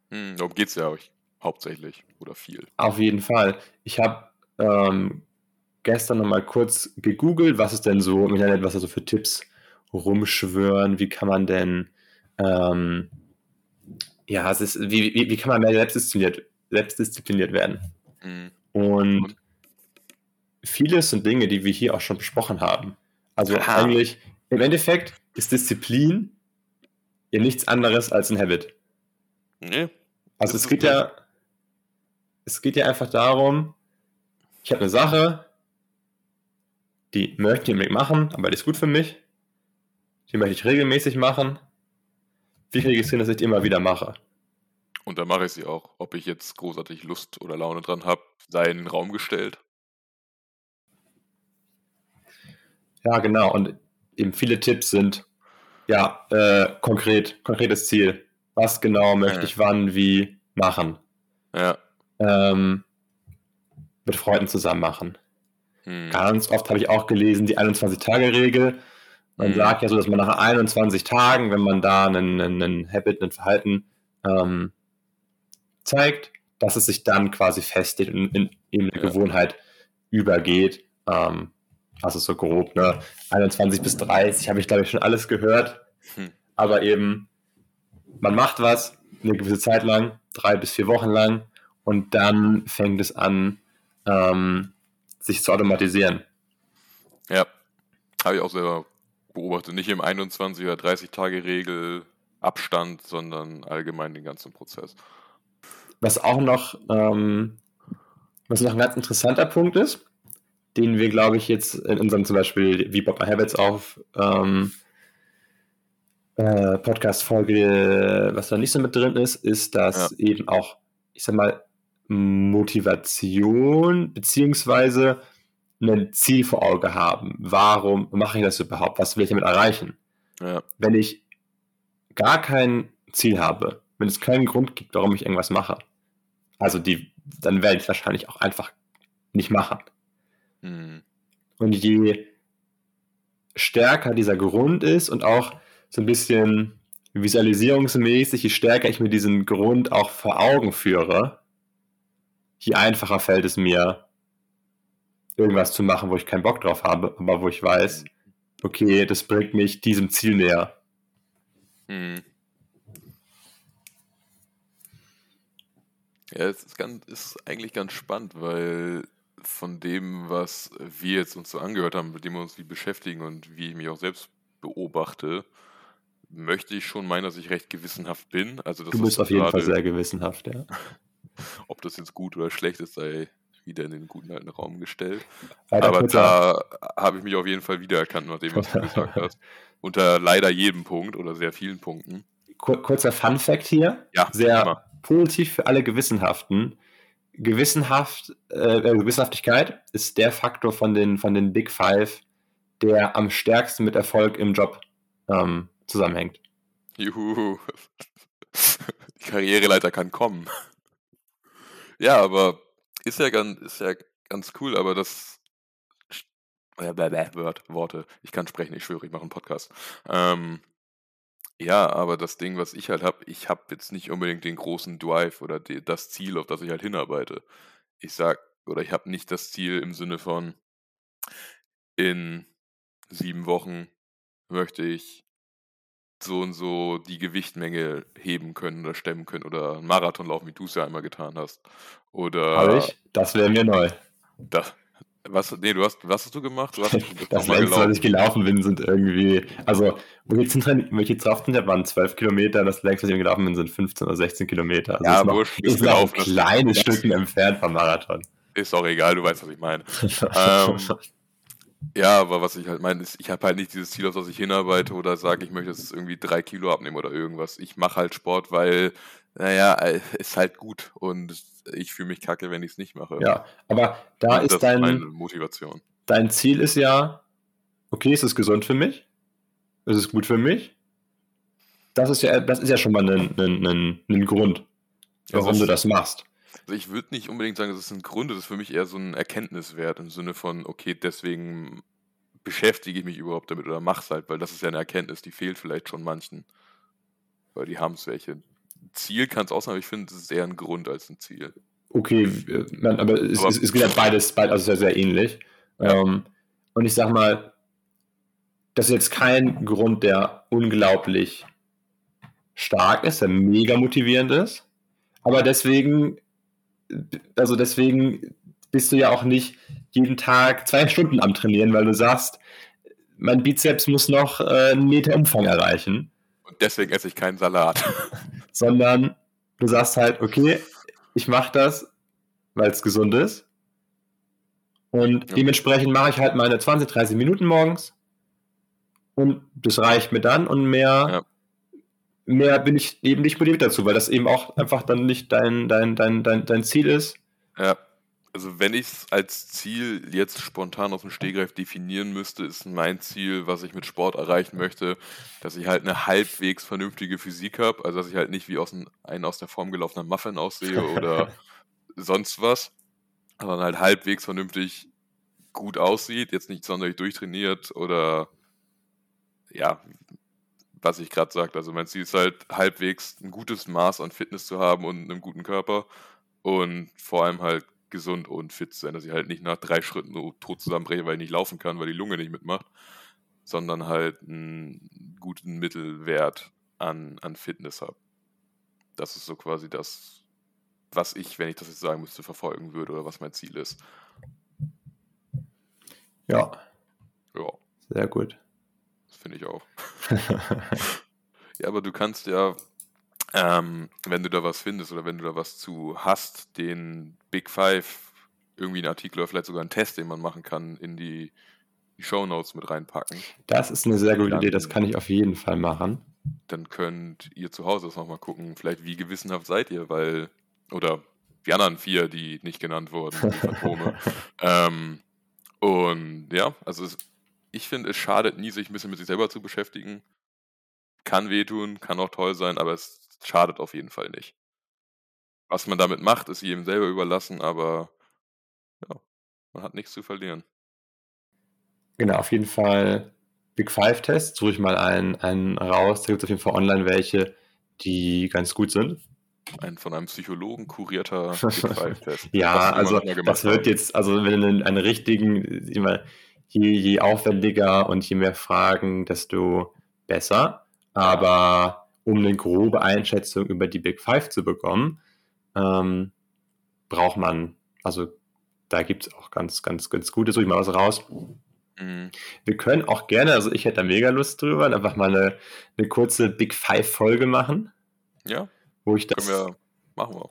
[SPEAKER 2] Mhm. Darum geht es ja euch hauptsächlich oder viel.
[SPEAKER 1] Auf jeden Fall. Ich habe ähm, gestern noch mal kurz gegoogelt, was es denn so im Internet, was da so für Tipps rumschwören, wie kann man denn, ähm, ja, es ist, wie, wie, wie kann man mehr selbstdiszipliniert, selbstdiszipliniert werden?
[SPEAKER 2] Mhm.
[SPEAKER 1] Und vieles sind Dinge, die wir hier auch schon besprochen haben. Also
[SPEAKER 2] Aha.
[SPEAKER 1] eigentlich, im Endeffekt ist Disziplin ja nichts anderes als ein Habit.
[SPEAKER 2] Nee.
[SPEAKER 1] Also es
[SPEAKER 2] ist
[SPEAKER 1] geht ja, es geht ja einfach darum, ich habe eine Sache, die möchte ich machen, aber die ist gut für mich. Die möchte ich regelmäßig machen. Wie kriege ich es hin, dass ich die immer wieder mache?
[SPEAKER 2] Und da mache ich sie auch. Ob ich jetzt großartig Lust oder Laune dran habe, sei in den Raum gestellt.
[SPEAKER 1] Ja, genau. Und eben viele Tipps sind, ja, äh, konkret, konkretes Ziel. Was genau möchte
[SPEAKER 2] Ja.
[SPEAKER 1] ich wann, wie machen?
[SPEAKER 2] Ja.
[SPEAKER 1] Ähm, mit Freunden zusammen machen.
[SPEAKER 2] Hm.
[SPEAKER 1] Ganz oft habe ich auch gelesen, die 21-Tage-Regel. Man
[SPEAKER 2] Mhm.
[SPEAKER 1] sagt ja so, dass man nach 21 Tagen, wenn man da einen, einen, Habit, ein Verhalten ähm, zeigt, dass es sich dann quasi festigt und in, in eine
[SPEAKER 2] Ja.
[SPEAKER 1] Gewohnheit übergeht. Ähm, also so grob, ne? 21 bis 30 habe ich, glaube ich, schon alles gehört.
[SPEAKER 2] Hm.
[SPEAKER 1] Aber eben, man macht was eine gewisse Zeit lang, drei bis vier Wochen lang, und dann fängt es an, ähm, sich zu automatisieren.
[SPEAKER 2] Ja. Habe ich auch selber beobachtet. Nicht im 21 oder 30 Tage Regel Abstand, sondern allgemein den ganzen Prozess.
[SPEAKER 1] Was auch noch, ähm, was noch ein ganz interessanter Punkt ist, den wir, glaube ich, jetzt in unserem zum Beispiel wie Bob Habits auf ähm, äh, Podcast-Folge, was da nicht so mit drin ist, ist, dass eben auch, ich sag mal, Motivation beziehungsweise ein Ziel vor Auge haben. Warum mache ich das überhaupt? Was will ich damit erreichen?
[SPEAKER 2] Ja.
[SPEAKER 1] wenn ich gar kein Ziel habe, wenn es keinen Grund gibt, warum ich irgendwas mache, also die, dann werde ich es wahrscheinlich auch einfach nicht machen.
[SPEAKER 2] Hm.
[SPEAKER 1] Und je stärker dieser Grund ist und auch so ein bisschen visualisierungsmäßig, je stärker ich mir diesen Grund auch vor Augen führe, je einfacher fällt es mir, irgendwas zu machen, wo ich keinen Bock drauf habe, aber wo ich weiß, okay, das bringt mich diesem Ziel näher.
[SPEAKER 2] Hm. Ja, es ist, ganz, ist eigentlich ganz spannend, weil von dem, was wir jetzt uns so angehört haben, mit dem wir uns wie beschäftigen und wie ich mich auch selbst beobachte, möchte ich schon meinen, dass ich recht gewissenhaft bin. Also, das
[SPEAKER 1] Du bist
[SPEAKER 2] ist
[SPEAKER 1] auf jeden Fall sehr gewissenhaft, ja.
[SPEAKER 2] Ob das jetzt gut oder schlecht ist, sei wieder in den guten alten Raum gestellt.
[SPEAKER 1] Leider
[SPEAKER 2] Aber da habe ich mich auf jeden Fall wiedererkannt, nachdem was du gesagt hast. Unter leider jedem Punkt oder sehr vielen Punkten.
[SPEAKER 1] Kur kurzer Fun Fact hier.
[SPEAKER 2] Ja,
[SPEAKER 1] Sehr
[SPEAKER 2] immer.
[SPEAKER 1] positiv für alle Gewissenhaften. Gewissenhaft, äh, äh, Gewissenhaftigkeit ist der Faktor von den, von den Big Five, der am stärksten mit Erfolg im Job ähm, zusammenhängt.
[SPEAKER 2] Juhu. Die Karriereleiter kann kommen. Ja, aber ist ja ganz, ist ja ganz cool, aber das. Äh, Word, Worte. Ich kann sprechen, ich schwöre, ich mache einen Podcast. Ähm, ja, aber das Ding, was ich halt habe, ich habe jetzt nicht unbedingt den großen Drive oder die, das Ziel, auf das ich halt hinarbeite. Ich sag, oder ich habe nicht das Ziel im Sinne von, in sieben Wochen möchte ich so und so die Gewichtmenge heben können oder stemmen können oder einen Marathon laufen, wie du es ja einmal getan hast. Oder
[SPEAKER 1] Habe ich? Das wäre mir neu.
[SPEAKER 2] Das, Was, nee, du hast, was hast du gemacht? Du hast
[SPEAKER 1] das längste, was ich gelaufen bin, sind irgendwie, also, wo ich jetzt, wo ich jetzt drauf bin, waren 12 Kilometer, das längste, was ich gelaufen bin, sind 15 oder 16 Kilometer. Also
[SPEAKER 2] ja,
[SPEAKER 1] ist noch,
[SPEAKER 2] wurscht,
[SPEAKER 1] ist noch ein kleines Stückchen entfernt vom Marathon.
[SPEAKER 2] Ist auch egal, du weißt, was ich meine. ähm, ja, aber was ich halt meine, ist, ich habe halt nicht dieses Ziel, auf das ich hinarbeite oder sage, ich möchte jetzt irgendwie drei Kilo abnehmen oder irgendwas. Ich mache halt Sport, weil, naja, ist halt gut und ich fühle mich kacke, wenn ich es nicht mache.
[SPEAKER 1] Ja, aber da
[SPEAKER 2] Und
[SPEAKER 1] ist
[SPEAKER 2] das
[SPEAKER 1] dein,
[SPEAKER 2] meine Motivation.
[SPEAKER 1] dein Ziel ist ja, okay, ist es gesund für mich? Ist es gut für mich? Das ist ja, das ist ja schon mal ein, ein, ein, ein Grund, warum
[SPEAKER 2] Also
[SPEAKER 1] du das machst.
[SPEAKER 2] Also ich würde nicht unbedingt sagen, das ist ein Grund, das ist für mich eher so ein Erkenntniswert im Sinne von, okay, deswegen beschäftige ich mich überhaupt damit oder mach's halt, weil das ist ja eine Erkenntnis, die fehlt vielleicht schon manchen. Weil die haben es welche. Ziel kann es auch sein, aber ich finde, es ist eher ein Grund als ein Ziel.
[SPEAKER 1] Okay, äh, aber es,
[SPEAKER 2] Aber-
[SPEAKER 1] es, es geht ja beides, beides also sehr, sehr ähnlich.
[SPEAKER 2] Ja.
[SPEAKER 1] Ähm, und ich sag mal, das ist jetzt kein Grund, der unglaublich stark ist, der mega motivierend ist. Aber deswegen, also deswegen bist du ja auch nicht jeden Tag zwei Stunden am Trainieren, weil du sagst, mein Bizeps muss noch äh, einen Meter Umfang erreichen
[SPEAKER 2] Und deswegen esse ich keinen Salat.
[SPEAKER 1] sondern du sagst halt, okay, ich mache das, weil es gesund ist. Und
[SPEAKER 2] Ja.
[SPEAKER 1] dementsprechend mache ich halt meine 20, 30 Minuten morgens. Und das reicht mir dann und mehr,
[SPEAKER 2] Ja.
[SPEAKER 1] Mehr bin ich eben nicht motiviert dazu, weil das eben auch einfach dann nicht dein, dein, dein, dein, dein Ziel ist.
[SPEAKER 2] Ja, also wenn ich es als Ziel jetzt spontan aus dem Stehgreif definieren müsste, ist mein Ziel, was ich mit Sport erreichen möchte, dass ich halt eine halbwegs vernünftige Physik habe, also dass ich halt nicht wie aus ein, ein aus der Form gelaufener Muffin aussehe oder sonst was, sondern halt halbwegs vernünftig gut aussieht, jetzt nicht sonderlich durchtrainiert oder ja, was ich gerade sagte. Also mein Ziel ist halt halbwegs ein gutes Maß an Fitness zu haben und einem guten Körper und vor allem halt gesund und fit zu sein, dass ich halt nicht nach drei Schritten so tot zusammenbreche, weil ich nicht laufen kann, weil die Lunge nicht mitmacht, sondern halt einen guten Mittelwert an, an Fitness habe. Das ist so quasi das, was ich, wenn ich das jetzt sagen müsste, verfolgen würde oder was mein Ziel ist.
[SPEAKER 1] Ja,
[SPEAKER 2] Ja,
[SPEAKER 1] sehr gut.
[SPEAKER 2] Finde ich auch. Ja, aber du kannst ja, ähm, wenn du da was findest oder wenn du da was zu hast, den Big Five, irgendwie einen Artikel oder vielleicht sogar einen Test, den man machen kann, in die, die Show Notes mit reinpacken.
[SPEAKER 1] Das ist eine sehr gute
[SPEAKER 2] Dann-
[SPEAKER 1] Idee, das kann ich auf jeden Fall machen.
[SPEAKER 2] Dann könnt ihr zu Hause das nochmal gucken, vielleicht wie gewissenhaft seid ihr, weil, oder die anderen vier, die nicht genannt wurden, die Phantome. ähm, und ja, also es, ich finde, es schadet nie, sich ein bisschen mit sich selber zu beschäftigen. Kann wehtun, kann auch toll sein, aber es schadet auf jeden Fall nicht. Was man damit macht, ist jedem selber überlassen, aber ja, man hat nichts zu verlieren.
[SPEAKER 1] Genau, auf jeden Fall Big Five Tests. Suche ich mal einen, einen raus. Da gibt es auf jeden Fall online welche, die ganz gut sind.
[SPEAKER 2] Ein von einem Psychologen kurierter Big Five-Test.
[SPEAKER 1] Ja,
[SPEAKER 2] Was wir
[SPEAKER 1] also das wird jetzt, also wenn du einen, einen richtigen, immer, je, je aufwendiger und je mehr Fragen, desto besser. Aber um eine grobe Einschätzung über die Big Five zu bekommen, ähm, braucht man, also da gibt es auch ganz, ganz, ganz gute, suche ich mal was raus.
[SPEAKER 2] Mhm.
[SPEAKER 1] Wir können auch gerne, also ich hätte da mega Lust drüber, einfach mal eine, eine kurze Big Five Folge machen,
[SPEAKER 2] Ja,
[SPEAKER 1] wo ich das
[SPEAKER 2] wir,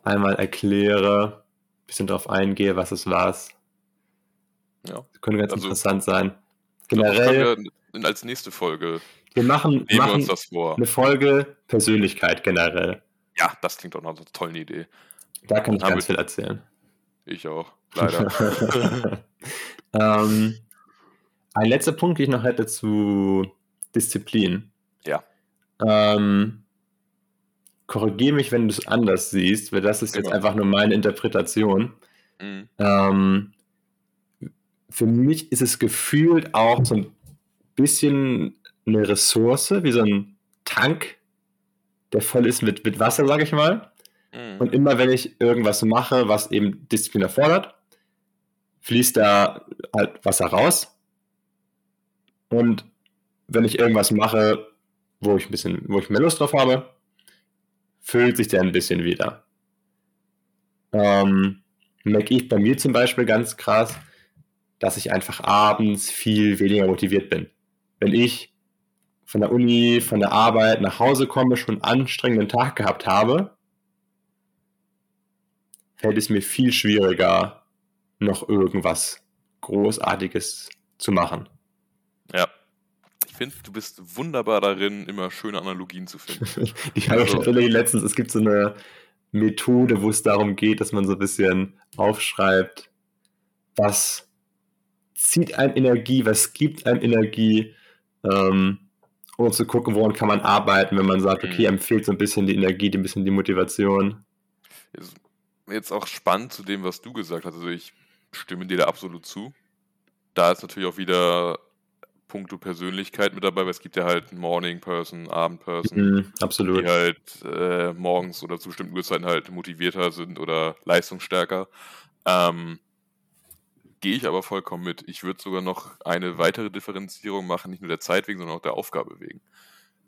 [SPEAKER 1] einmal erkläre, bisschen drauf eingehe, was es war.
[SPEAKER 2] Ja.
[SPEAKER 1] Könnte ganz
[SPEAKER 2] Also,
[SPEAKER 1] interessant sein. Generell,
[SPEAKER 2] wir als nächste Folge
[SPEAKER 1] wir machen,
[SPEAKER 2] wir
[SPEAKER 1] machen
[SPEAKER 2] uns das vor.
[SPEAKER 1] eine Folge Persönlichkeit generell.
[SPEAKER 2] Ja, das klingt doch nach einer tollen Idee.
[SPEAKER 1] Da kann ich
[SPEAKER 2] Haben
[SPEAKER 1] ganz
[SPEAKER 2] wir-
[SPEAKER 1] viel erzählen.
[SPEAKER 2] Ich auch, leider.
[SPEAKER 1] ähm, ein letzter Punkt, den ich noch hätte zu Disziplin.
[SPEAKER 2] Ja.
[SPEAKER 1] Ähm, Korrigiere mich, wenn du es anders siehst, weil das ist jetzt
[SPEAKER 2] Immer.
[SPEAKER 1] einfach nur meine Interpretation.
[SPEAKER 2] Mhm.
[SPEAKER 1] Ähm, für mich ist es gefühlt auch so ein bisschen eine Ressource, wie so ein Tank, der voll ist mit, mit Wasser, sage ich mal.
[SPEAKER 2] Mhm.
[SPEAKER 1] Und immer wenn ich irgendwas mache, was eben Disziplin erfordert, fließt da halt Wasser raus. Und wenn ich irgendwas mache, wo ich ein bisschen, wo ich mehr Lust drauf habe, füllt sich der ein bisschen wieder. Ähm, merke ich bei mir zum Beispiel ganz krass, dass ich einfach abends viel weniger motiviert bin. Wenn ich von der Uni, von der Arbeit nach Hause komme, schon einen anstrengenden Tag gehabt habe, fällt es mir viel schwieriger, noch irgendwas Großartiges zu machen.
[SPEAKER 2] Ja. Ich finde, du bist wunderbar darin, immer schöne Analogien zu finden.
[SPEAKER 1] Die habe ich also, letztens, es gibt so eine Methode, wo es darum geht, dass man so ein bisschen aufschreibt, was zieht einem Energie, was gibt einem Energie, ähm, um zu gucken, woran kann man arbeiten, wenn man sagt, okay, einem fehlt so ein bisschen die Energie, ein bisschen die Motivation.
[SPEAKER 2] Ist jetzt auch spannend zu dem, was du gesagt hast. Also ich stimme dir da absolut zu. Da ist natürlich auch wieder puncto Persönlichkeit mit dabei, weil es gibt ja halt Morning Person, Abend Person,
[SPEAKER 1] mhm, absolut.
[SPEAKER 2] die halt äh, morgens oder zu bestimmten Uhrzeiten halt motivierter sind oder leistungsstärker. Ähm, Gehe ich aber vollkommen mit. Ich würde sogar noch eine weitere Differenzierung machen, nicht nur der Zeit wegen, sondern auch der Aufgabe wegen.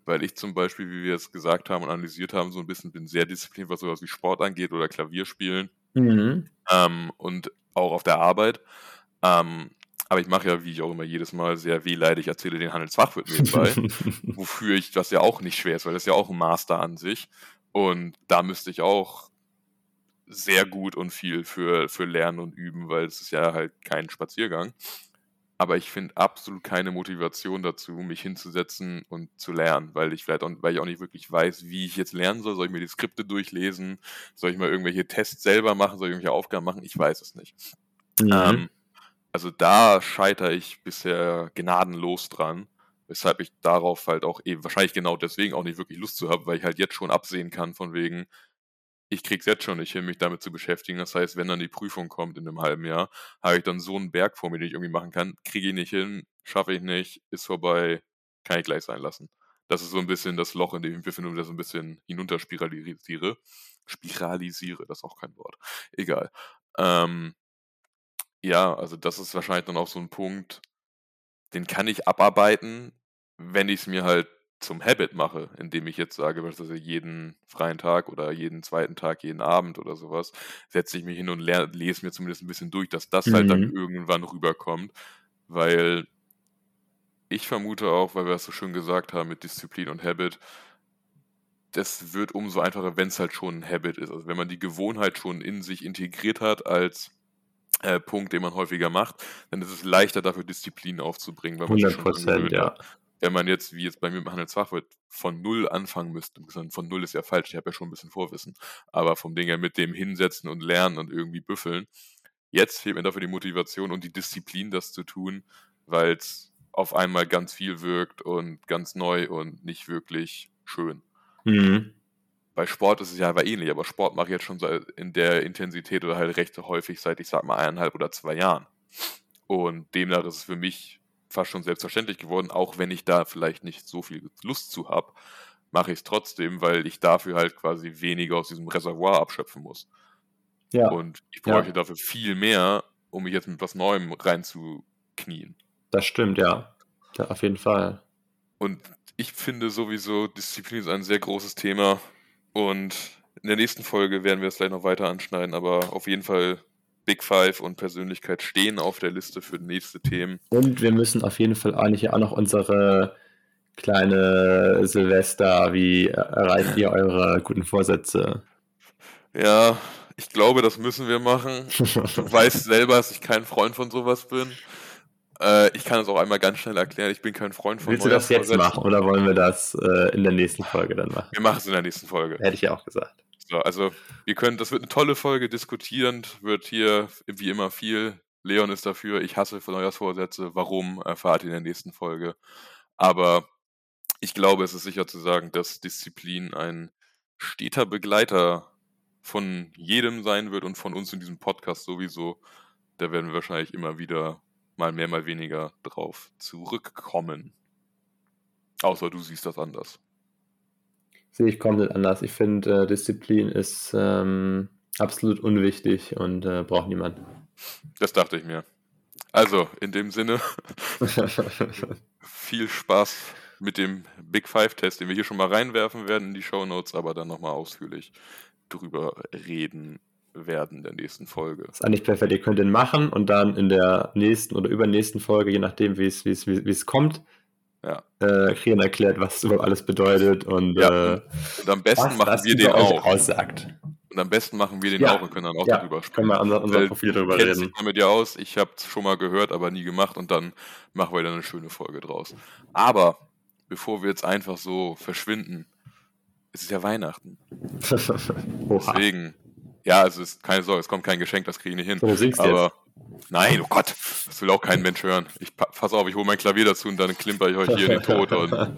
[SPEAKER 2] Weil ich zum Beispiel, wie wir es gesagt haben und analysiert haben, so ein bisschen bin sehr diszipliniert, was sowas wie Sport angeht oder Klavierspielen.
[SPEAKER 1] Mhm.
[SPEAKER 2] Ähm, und auch auf der Arbeit. Ähm, aber ich mache ja, wie ich auch immer jedes Mal sehr wehleidig erzähle, den Handelsfachwirt nebenbei, wofür ich das ja auch nicht schwer ist, weil das ist ja auch ein Master an sich. Und da müsste ich auch sehr gut und viel für, für Lernen und Üben, weil es ist ja halt kein Spaziergang. Aber ich finde absolut keine Motivation dazu, mich hinzusetzen und zu lernen, weil ich vielleicht auch, weil ich auch nicht wirklich weiß, wie ich jetzt lernen soll. Soll ich mir die Skripte durchlesen? Soll ich mal irgendwelche Tests selber machen? Soll ich irgendwelche Aufgaben machen? Ich weiß es nicht. Mhm. Ähm, also da scheitere ich bisher gnadenlos dran, weshalb ich darauf halt auch eben wahrscheinlich genau deswegen auch nicht wirklich Lust zu habe, weil ich halt jetzt schon absehen kann von wegen, ich krieg's jetzt schon nicht hin, mich damit zu beschäftigen. Das heißt, wenn dann die Prüfung kommt in einem halben Jahr, habe ich dann so einen Berg vor mir, den ich irgendwie machen kann, kriege ich nicht hin, schaffe ich nicht, ist vorbei, kann ich gleich sein lassen. Das ist so ein bisschen das Loch, in dem ich mich das so ein bisschen hinunterspiralisiere. Spiralisiere, das ist auch kein Wort. Egal. Ähm, ja, also das ist wahrscheinlich dann auch so ein Punkt, den kann ich abarbeiten, wenn ich es mir halt zum Habit mache, indem ich jetzt sage, was also jeden freien Tag oder jeden zweiten Tag, jeden Abend oder sowas, setze ich mich hin und lerne, lese mir zumindest ein bisschen durch, dass das mhm. halt dann mhm. irgendwann rüberkommt, weil ich vermute auch, weil wir es so schön gesagt haben mit Disziplin und Habit, das wird umso einfacher, wenn es halt schon ein Habit ist. Also wenn man die Gewohnheit schon in sich integriert hat als äh, Punkt, den man häufiger macht, dann ist es leichter dafür Disziplin aufzubringen.
[SPEAKER 1] Weil man 100 Prozent, ja
[SPEAKER 2] wenn man jetzt, wie jetzt bei mir im Handelsfachwirt, von Null anfangen müsste, von Null ist ja falsch, ich habe ja schon ein bisschen Vorwissen, aber vom Ding her mit dem Hinsetzen und Lernen und irgendwie büffeln, jetzt fehlt mir dafür die Motivation und die Disziplin, das zu tun, weil es auf einmal ganz viel wirkt und ganz neu und nicht wirklich schön.
[SPEAKER 1] Mhm.
[SPEAKER 2] Bei Sport ist es ja aber ähnlich, aber Sport mache ich jetzt schon in der Intensität oder halt recht häufig seit, ich sag mal, eineinhalb oder zwei Jahren. Und demnach ist es für mich fast schon selbstverständlich geworden, auch wenn ich da vielleicht nicht so viel Lust zu habe, mache ich es trotzdem, weil ich dafür halt quasi weniger aus diesem Reservoir abschöpfen muss.
[SPEAKER 1] Ja.
[SPEAKER 2] Und ich bräuchte ja. dafür viel mehr, um mich jetzt mit was Neuem reinzuknien.
[SPEAKER 1] Das stimmt, ja. ja. Auf jeden Fall.
[SPEAKER 2] Und ich finde sowieso, Disziplin ist ein sehr großes Thema. Und in der nächsten Folge werden wir es gleich noch weiter anschneiden, aber auf jeden Fall Big Five und Persönlichkeit stehen auf der Liste für nächste Themen.
[SPEAKER 1] Und wir müssen auf jeden Fall eigentlich auch noch unsere kleine Silvester, wie erreicht ihr eure guten Vorsätze?
[SPEAKER 2] Ja, ich glaube, das müssen wir machen. Du weißt selber, dass ich kein Freund von sowas bin. Äh, ich kann es auch einmal ganz schnell erklären. Ich bin kein Freund von
[SPEAKER 1] Willst du das jetzt machen oder wollen wir das äh, in der nächsten Folge dann machen?
[SPEAKER 2] Wir machen es in der nächsten Folge.
[SPEAKER 1] Hätte ich ja auch gesagt.
[SPEAKER 2] So, also ihr könnt, das wird eine tolle Folge, diskutierend, wird hier wie immer viel. Leon ist dafür, ich hasse Neujahrsvorsätze. Warum, erfahrt ihr in der nächsten Folge. Aber ich glaube, es ist sicher zu sagen, dass Disziplin ein steter Begleiter von jedem sein wird und von uns in diesem Podcast sowieso. Da werden wir wahrscheinlich immer wieder mal mehr, mal weniger drauf zurückkommen. Außer du siehst das anders
[SPEAKER 1] sehe ich komplett anders. Ich finde, äh, Disziplin ist ähm, absolut unwichtig und äh, braucht niemand.
[SPEAKER 2] Das dachte ich mir. Also, in dem Sinne, viel Spaß mit dem Big Five-Test, den wir hier schon mal reinwerfen werden in die Show Notes, aber dann nochmal ausführlich drüber reden werden in der nächsten Folge.
[SPEAKER 1] Das ist eigentlich perfekt. Ihr könnt den machen und dann in der nächsten oder übernächsten Folge, je nachdem, wie es, wie kommt,
[SPEAKER 2] Ja.
[SPEAKER 1] äh, Krian erklärt, was es überhaupt alles bedeutet und
[SPEAKER 2] Ja,
[SPEAKER 1] äh,
[SPEAKER 2] Und am besten
[SPEAKER 1] was
[SPEAKER 2] machen wir den auch.
[SPEAKER 1] aussagt.
[SPEAKER 2] Und am besten machen wir den
[SPEAKER 1] Ja.
[SPEAKER 2] auch und können dann auch
[SPEAKER 1] Ja,
[SPEAKER 2] darüber
[SPEAKER 1] können
[SPEAKER 2] sprechen.
[SPEAKER 1] wir unser, Profil darüber reden.
[SPEAKER 2] sich damit ja aus. Ich habe es schon mal gehört, aber nie gemacht und dann machen wir dann eine schöne Folge draus. Aber bevor wir jetzt einfach so verschwinden, es ist ja Weihnachten. Deswegen, ja, es ist keine Sorge, es kommt kein Geschenk, das kriege ich nicht hin.
[SPEAKER 1] So,
[SPEAKER 2] Aber nein, oh Gott, das will auch kein Mensch hören. Ich pa- pass auf, ich hole mein Klavier dazu und dann klimper ich euch hier in den Tod und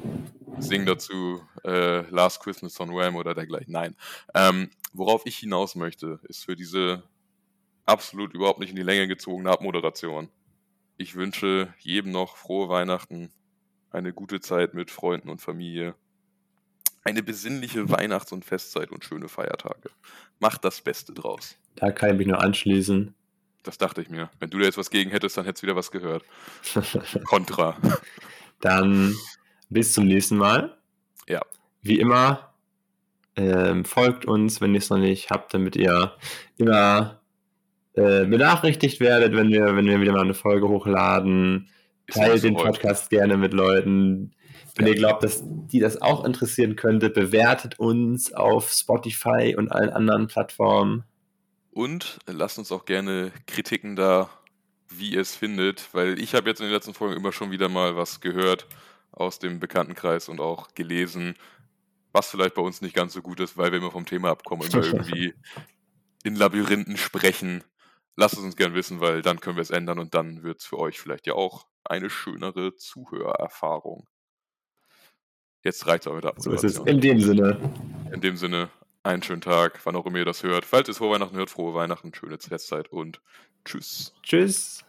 [SPEAKER 2] sing dazu äh, Last Christmas von Wham oder dergleichen. Nein. Ähm, worauf ich hinaus möchte, ist für diese absolut überhaupt nicht in die Länge gezogene Abmoderation. Ich wünsche jedem noch frohe Weihnachten, eine gute Zeit mit Freunden und Familie, eine besinnliche Weihnachts- und Festzeit und schöne Feiertage. Macht das Beste draus.
[SPEAKER 1] Da kann ich mich nur anschließen.
[SPEAKER 2] Das dachte ich mir. Wenn du da jetzt was gegen hättest, dann hättest du wieder was gehört. Contra.
[SPEAKER 1] Dann bis zum nächsten Mal.
[SPEAKER 2] Ja.
[SPEAKER 1] Wie immer, ähm, folgt uns, wenn ihr es noch nicht habt, damit ihr immer äh, benachrichtigt werdet, wenn wir, wenn wir wieder mal eine Folge hochladen. Teilt den. Podcast gerne mit Leuten. Wenn
[SPEAKER 2] Ja.
[SPEAKER 1] ihr glaubt, dass die das auch interessieren könnte, bewertet uns auf Spotify und allen anderen Plattformen.
[SPEAKER 2] Und lasst uns auch gerne Kritiken da, wie ihr es findet, weil ich habe jetzt in den letzten Folgen immer schon wieder mal was gehört aus dem Bekanntenkreis und auch gelesen, was vielleicht bei uns nicht ganz so gut ist, weil wir immer vom Thema abkommen, immer irgendwie in Labyrinthen sprechen. Lasst es uns gern wissen, weil dann können wir es ändern und dann wird es für euch vielleicht ja auch eine schönere Zuhörerfahrung. Jetzt reicht es auch wieder ab.
[SPEAKER 1] So ist es. In dem Sinne.
[SPEAKER 2] In dem Sinne, einen schönen Tag, wann auch immer ihr das hört. Falls ihr es vor Weihnachten hört, frohe Weihnachten, schöne Festzeit und tschüss.
[SPEAKER 1] Tschüss.